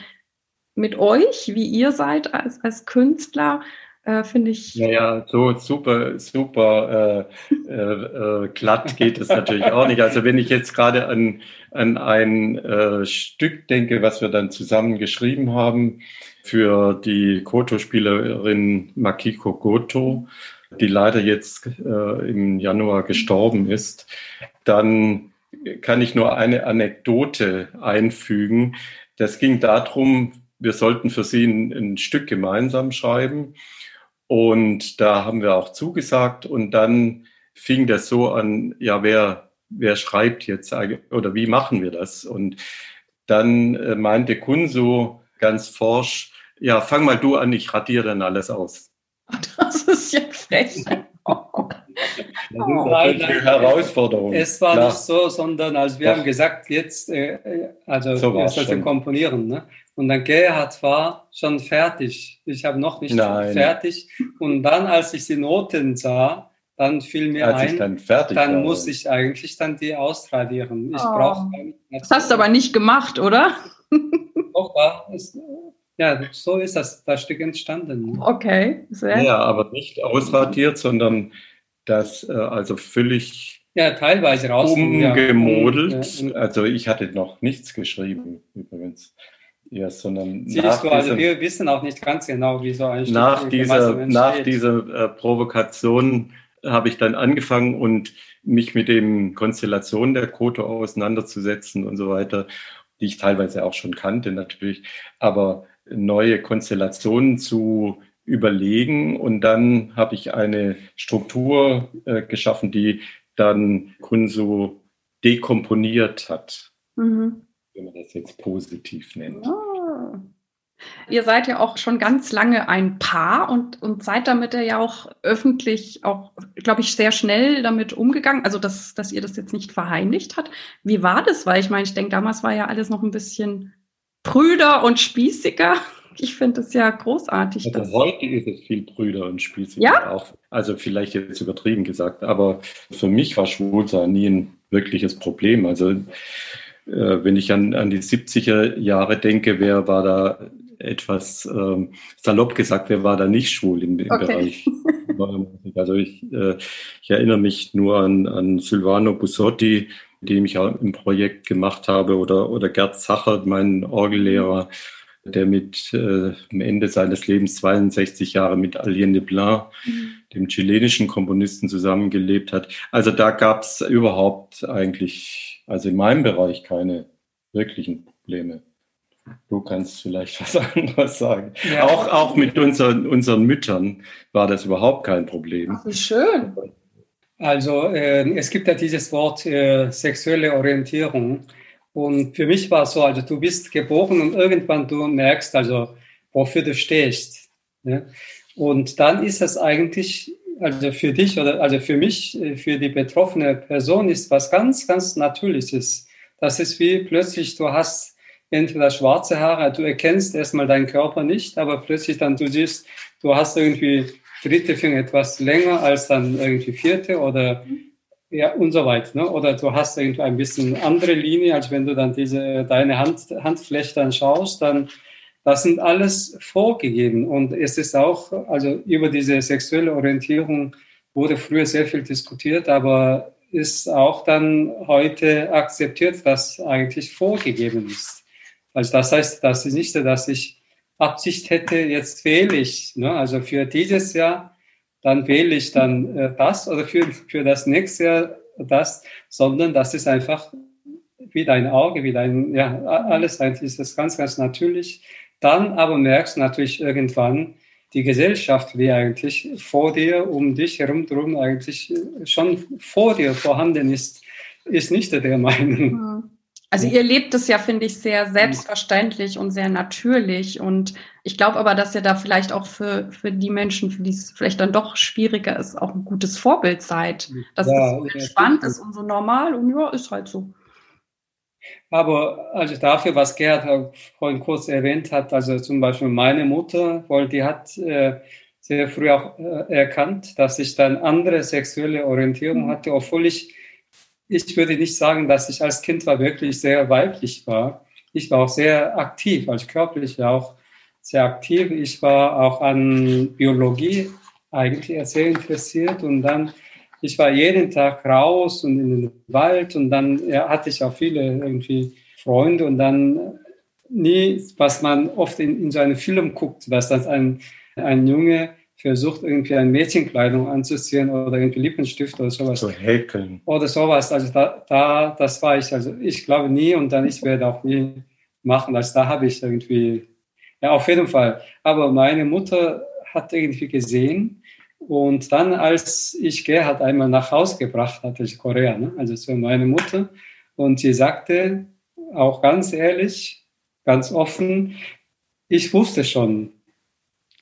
Speaker 2: mit euch, wie ihr seid als, als Künstler, äh, finde ich.
Speaker 3: Naja, so super, super äh, äh, äh, glatt geht es natürlich auch nicht. Also wenn ich jetzt gerade an, an ein äh, Stück denke, was wir dann zusammen geschrieben haben, für die Koto-Spielerin Makiko Goto, die leider jetzt äh, im Januar gestorben ist, dann kann ich nur eine Anekdote einfügen. Das ging darum, wir sollten für sie ein, ein Stück gemeinsam schreiben. Und da haben wir auch zugesagt. Und dann fing das so an, ja, wer, wer schreibt jetzt oder wie machen wir das? Und dann äh, meinte Kunso ganz forsch, ja, fang mal du an, ich radiere dann alles aus.
Speaker 2: Das ist ja frech.
Speaker 3: Das ist eine Herausforderung.
Speaker 4: Es war Klar. nicht so, sondern also wir Doch. haben gesagt, jetzt, äh, also so jetzt also komponieren. Ne? Und dann Gerhard war schon fertig. Ich habe noch nicht Nein. fertig. Und dann, als ich die Noten sah, dann fiel mir als ein, dann, fertig dann war, muss ich eigentlich dann die austradieren. Ich oh. brauche.
Speaker 2: Das hast du aber nicht gemacht, oder?
Speaker 4: Doch, war es, ja, so ist das, das Stück entstanden.
Speaker 2: Okay,
Speaker 3: sehr. Ja, aber nicht ausradiert, sondern das äh, also völlig
Speaker 4: ja, teilweise raus,
Speaker 3: umgemodelt. Ja. Also ich hatte noch nichts geschrieben übrigens. Ja, sondern
Speaker 4: Siehst du, also wir wissen auch nicht ganz genau, wie so ein
Speaker 3: nach Stück dieser, nach dieser äh, Provokation habe ich dann angefangen und mich mit den Konstellationen der Koto auseinanderzusetzen und so weiter, die ich teilweise auch schon kannte natürlich, aber neue Konstellationen zu überlegen und dann habe ich eine Struktur äh, geschaffen, die dann Kunso dekomponiert hat, mhm. Wenn man das jetzt positiv nennt. Oh.
Speaker 2: Ihr seid ja auch schon ganz lange ein Paar und, und seid damit ja auch öffentlich, auch, glaube ich, sehr schnell damit umgegangen. Also, dass, dass ihr das jetzt nicht verheimlicht hat. Wie war das? Weil ich meine, ich denke, damals war ja alles noch ein bisschen prüder und spießiger. Ich finde das ja großartig.
Speaker 3: Also heute ist es viel Brüder und spießiger ja? auch. Also vielleicht jetzt übertrieben gesagt, aber für mich war Schwulsein nie ein wirkliches Problem. Also wenn ich an, an die 70er Jahre denke, wer war da etwas ähm, salopp gesagt, wer war da nicht schwul im, im okay. Bereich? Also ich, äh, ich erinnere mich nur an, an Silvano Busotti, dem ich auch im Projekt gemacht habe, oder, oder Gerd Zacher, mein Orgellehrer, der mit äh, am Ende seines Lebens 62 Jahre mit Alien de Blanc, mhm. dem chilenischen Komponisten, zusammengelebt hat. Also da gab es überhaupt eigentlich, also in meinem Bereich keine wirklichen Probleme. Du kannst vielleicht was anderes sagen. Ja. Auch, auch mit unseren, unseren Müttern war das überhaupt kein Problem.
Speaker 2: Ach, wie schön.
Speaker 4: Also äh, es gibt ja dieses Wort äh, sexuelle Orientierung. Und für mich war es so, also du bist geboren und irgendwann du merkst also, wofür du stehst. Ja? Und dann ist es eigentlich, also für dich oder also für mich, äh, für die betroffene Person ist was ganz, ganz Natürliches. Das ist wie plötzlich du hast entweder schwarze Haare, du erkennst erstmal deinen Körper nicht, aber plötzlich dann du siehst, du hast irgendwie dritte Finger etwas länger als dann irgendwie vierte oder ja, und so weiter. Ne? Oder du hast irgendwie ein bisschen andere Linie, als wenn du dann diese, deine Hand, Handfläche dann schaust, dann, das sind alles vorgegeben. Und es ist auch, also über diese sexuelle Orientierung wurde früher sehr viel diskutiert, aber ist auch dann heute akzeptiert, dass eigentlich vorgegeben ist. Also das heißt, das ist nicht dass ich Absicht hätte, jetzt wähle ich, ne? also für dieses Jahr dann wähle ich dann äh, das oder für, für das nächste Jahr das, sondern das ist einfach wie dein Auge, wie dein, ja, alles eigentlich ist das ganz, ganz natürlich. Dann aber merkst du natürlich irgendwann, die Gesellschaft, die eigentlich vor dir, um dich herum drum eigentlich schon vor dir vorhanden ist, ist nicht der Meinung.
Speaker 2: Mhm. Also ihr lebt es ja, finde ich, sehr selbstverständlich und sehr natürlich. Und ich glaube aber, dass ihr da vielleicht auch für, für die Menschen, für die es vielleicht dann doch schwieriger ist, auch ein gutes Vorbild seid. Dass ja, es so entspannt ja, ist und so normal und ja, ist halt so.
Speaker 4: Aber also dafür, was Gerhard vorhin kurz erwähnt hat, also zum Beispiel meine Mutter, weil die hat äh, sehr früh auch äh, erkannt, dass ich dann andere sexuelle Orientierung mhm. hatte, obwohl ich ich würde nicht sagen, dass ich als Kind war wirklich sehr weiblich war. Ich war auch sehr aktiv, also körperlich war auch sehr aktiv. Ich war auch an Biologie eigentlich sehr interessiert und dann, ich war jeden Tag raus und in den Wald und dann ja, hatte ich auch viele irgendwie Freunde und dann nie, was man oft in, in so einem Film guckt, dass das ein, ein Junge versucht, irgendwie eine Mädchenkleidung anzuziehen oder irgendwie Lippenstift oder sowas.
Speaker 3: Zu häkeln.
Speaker 4: Oder sowas. Also da, da, das war ich, also ich glaube nie und dann ich werde auch nie machen. Also da habe ich irgendwie, ja, auf jeden Fall. Aber meine Mutter hat irgendwie gesehen und dann, als ich Gerhard einmal nach Hause gebracht hatte, ich Korea, ne? also zu meiner Mutter, und sie sagte, auch ganz ehrlich, ganz offen, ich wusste schon.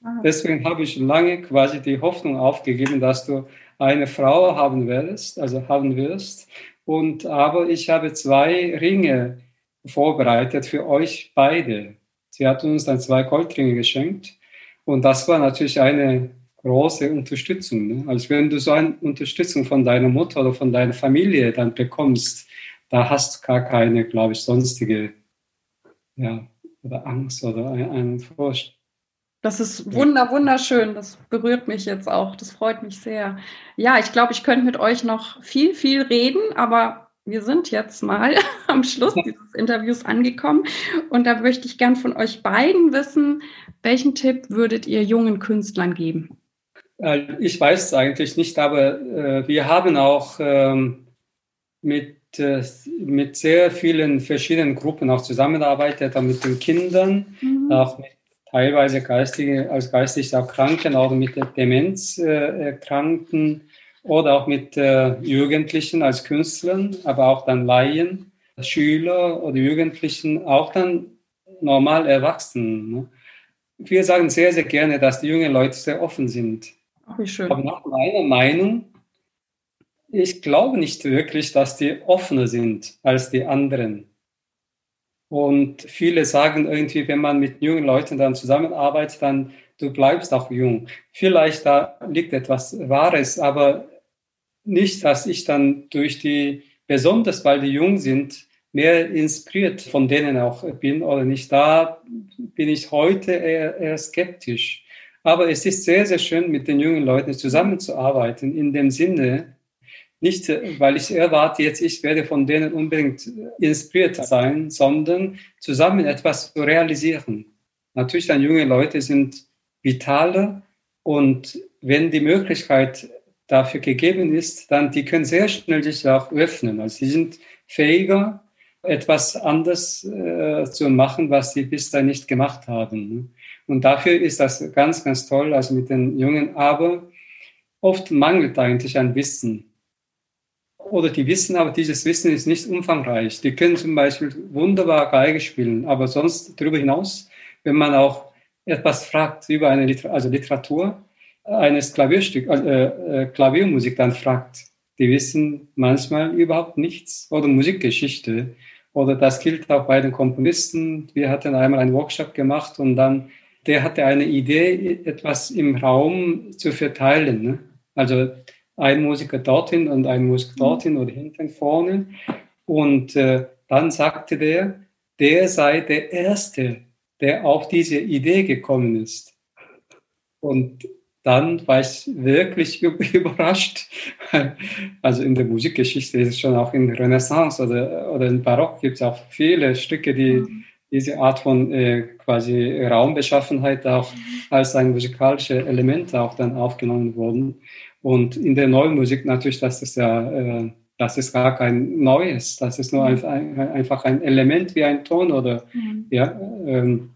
Speaker 4: Ah. Deswegen habe ich lange quasi die Hoffnung aufgegeben, dass du eine Frau haben wirst, also haben wirst. Und aber ich habe zwei Ringe vorbereitet für euch beide. Sie hat uns dann zwei Goldringe geschenkt. Und das war natürlich eine große Unterstützung. Ne? Also wenn du so eine Unterstützung von deiner Mutter oder von deiner Familie dann bekommst, da hast du gar keine, glaube ich, sonstige ja, oder Angst oder einen Furcht.
Speaker 2: Das ist wunder, wunderschön. Das berührt mich jetzt auch. Das freut mich sehr. Ja, ich glaube, ich könnte mit euch noch viel, viel reden, aber wir sind jetzt mal am Schluss dieses Interviews angekommen. Und da möchte ich gern von euch beiden wissen, welchen Tipp würdet ihr jungen Künstlern geben?
Speaker 4: Äh, ich weiß es eigentlich nicht, aber äh, wir haben auch ähm, mit, äh, mit sehr vielen verschiedenen Gruppen auch zusammengearbeitet, auch mit den Kindern, mhm. auch mit teilweise geistige, als geistig auch Kranken, auch mit Demenzerkrankten oder auch mit Jugendlichen als Künstlern, aber auch dann Laien, Schüler oder Jugendlichen, auch dann normal Erwachsenen. Ne? Wir sagen sehr, sehr gerne, dass die jungen Leute sehr offen sind.
Speaker 2: Wie schön.
Speaker 4: Aber nach meiner Meinung, ich glaube nicht wirklich, dass die offener sind als die anderen. Und viele sagen irgendwie, wenn man mit jungen Leuten dann zusammenarbeitet, dann du bleibst auch jung. Vielleicht da liegt etwas Wahres, aber nicht, dass ich dann durch die, besonders weil die jung sind, mehr inspiriert von denen auch bin oder nicht. Da bin ich heute eher, eher skeptisch. Aber es ist sehr, sehr schön, mit den jungen Leuten zusammenzuarbeiten, in dem Sinne, nicht, weil ich erwarte jetzt, ich werde von denen unbedingt inspiriert sein, sondern zusammen etwas zu realisieren. Natürlich, dann junge Leute sind vitaler und wenn die Möglichkeit dafür gegeben ist, dann die können sehr schnell sich auch öffnen. Also sie sind fähiger, etwas anders äh, zu machen, was sie bis dahin nicht gemacht haben. Und dafür ist das ganz, ganz toll, also mit den Jungen. Aber oft mangelt eigentlich ein Wissen oder die wissen, aber dieses Wissen ist nicht umfangreich. Die können zum Beispiel wunderbar Geige spielen, aber sonst darüber hinaus, wenn man auch etwas fragt über eine Liter also Literatur eines Klavierstück, äh, äh, Klaviermusik dann fragt, die wissen manchmal überhaupt nichts oder Musikgeschichte. Oder das gilt auch bei den Komponisten. Wir hatten einmal einen Workshop gemacht und dann, der hatte eine Idee, etwas im Raum zu verteilen. Ne? Also ein Musiker dorthin und ein Musiker mhm. dorthin oder hinten vorne. Und äh, dann sagte der, der sei der Erste, der auf diese Idee gekommen ist. Und dann war ich wirklich überrascht. Also in der Musikgeschichte ist es schon auch in der Renaissance oder, oder im Barock gibt es auch viele Stücke, die mhm. diese Art von äh, quasi Raumbeschaffenheit auch als ein musikalisches Element auch dann aufgenommen wurden. Und in der neuen Musik natürlich, das ist ja, äh, das ist gar kein Neues. Das ist nur mhm. ein, einfach ein Element wie ein Ton oder, mhm. ja, ähm,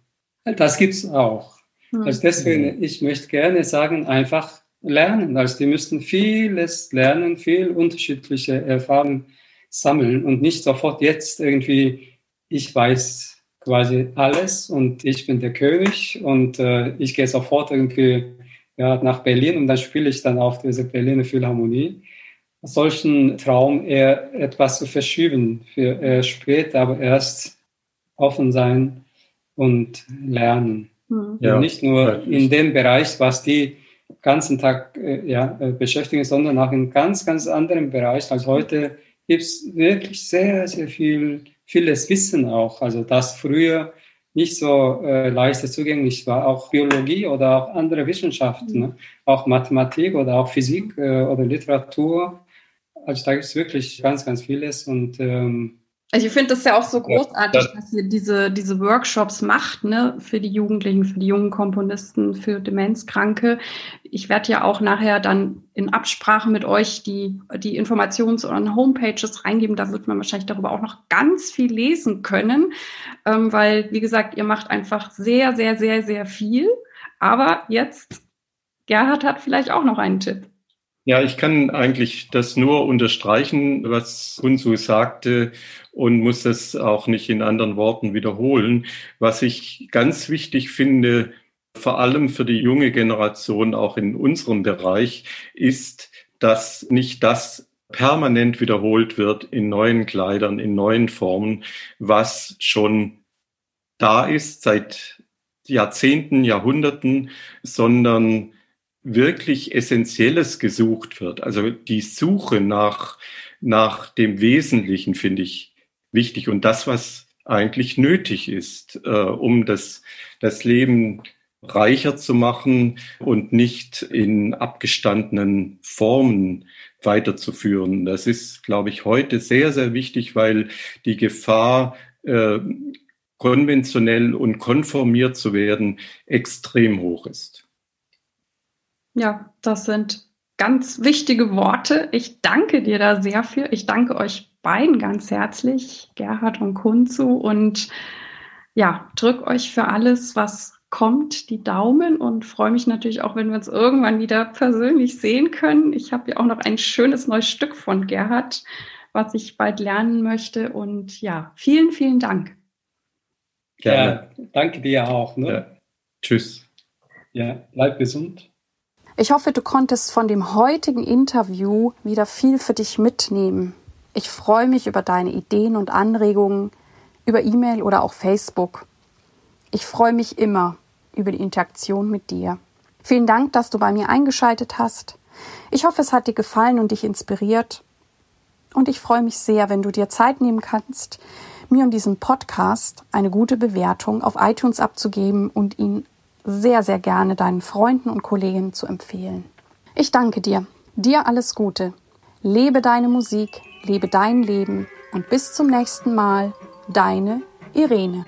Speaker 4: das gibt's auch. Mhm. Also deswegen, ich möchte gerne sagen, einfach lernen. Also die müssten vieles lernen, viel unterschiedliche Erfahrungen sammeln und nicht sofort jetzt irgendwie, ich weiß quasi alles und ich bin der König und äh, ich gehe sofort irgendwie ja, nach Berlin und dann spiele ich dann auf dieser Berliner Philharmonie. Solchen Traum eher etwas zu verschieben für äh, später, aber erst offen sein und lernen. Mhm. Ja, nicht nur in dem Bereich, was die ganzen Tag äh, ja, äh, beschäftigen, sondern auch in ganz, ganz anderen Bereich. Also heute gibt es wirklich sehr, sehr viel, vieles Wissen auch. Also das früher nicht so äh, leicht zugänglich war. Auch Biologie oder auch andere Wissenschaften, ne? auch Mathematik oder auch Physik äh, oder Literatur. Also da gibt es wirklich ganz, ganz vieles und ähm,
Speaker 2: also ich finde das ja auch so großartig, ja, das dass ihr diese, diese Workshops macht, ne, für die Jugendlichen, für die jungen Komponisten, für Demenzkranke. Ich werde ja auch nachher dann in Absprache mit euch die, die Informations- und Homepages reingeben. Da wird man wahrscheinlich darüber auch noch ganz viel lesen können, ähm, weil, wie gesagt, ihr macht einfach sehr, sehr, sehr, sehr viel. Aber jetzt, Gerhard hat vielleicht auch noch einen Tipp.
Speaker 3: Ja, ich kann eigentlich das nur unterstreichen, was Kunzu sagte und muss das auch nicht in anderen Worten wiederholen. Was ich ganz wichtig finde, vor allem für die junge Generation auch in unserem Bereich, ist, dass nicht das permanent wiederholt wird in neuen Kleidern, in neuen Formen, was schon da ist seit Jahrzehnten, Jahrhunderten, sondern wirklich Essentielles gesucht wird. Also die Suche nach, nach dem Wesentlichen finde ich wichtig und das, was eigentlich nötig ist, äh, um das, das Leben reicher zu machen und nicht in abgestandenen Formen weiterzuführen. Das ist, glaube ich, heute sehr, sehr wichtig, weil die Gefahr, äh, konventionell und konformiert zu werden, extrem hoch ist.
Speaker 2: Ja, das sind ganz wichtige Worte. Ich danke dir da sehr für. Ich danke euch beiden ganz herzlich, Gerhard und Kunzu. Und ja, drück euch für alles, was kommt, die Daumen und freue mich natürlich auch, wenn wir uns irgendwann wieder persönlich sehen können. Ich habe ja auch noch ein schönes neues Stück von Gerhard, was ich bald lernen möchte. Und ja, vielen, vielen Dank.
Speaker 4: Gerne. Ja, danke dir auch. Ne? Ja.
Speaker 3: Tschüss.
Speaker 4: Ja, bleib gesund.
Speaker 1: Ich hoffe, du konntest von dem heutigen Interview wieder viel für dich mitnehmen. Ich freue mich über deine Ideen und Anregungen über E-Mail oder auch Facebook. Ich freue mich immer über die Interaktion mit dir. Vielen Dank, dass du bei mir eingeschaltet hast. Ich hoffe, es hat dir gefallen und dich inspiriert. Und ich freue mich sehr, wenn du dir Zeit nehmen kannst, mir und diesem Podcast eine gute Bewertung auf iTunes abzugeben und ihn sehr, sehr gerne deinen Freunden und Kollegen zu empfehlen. Ich danke dir. Dir alles Gute. Lebe deine Musik, lebe dein Leben und bis zum nächsten Mal, deine Irene.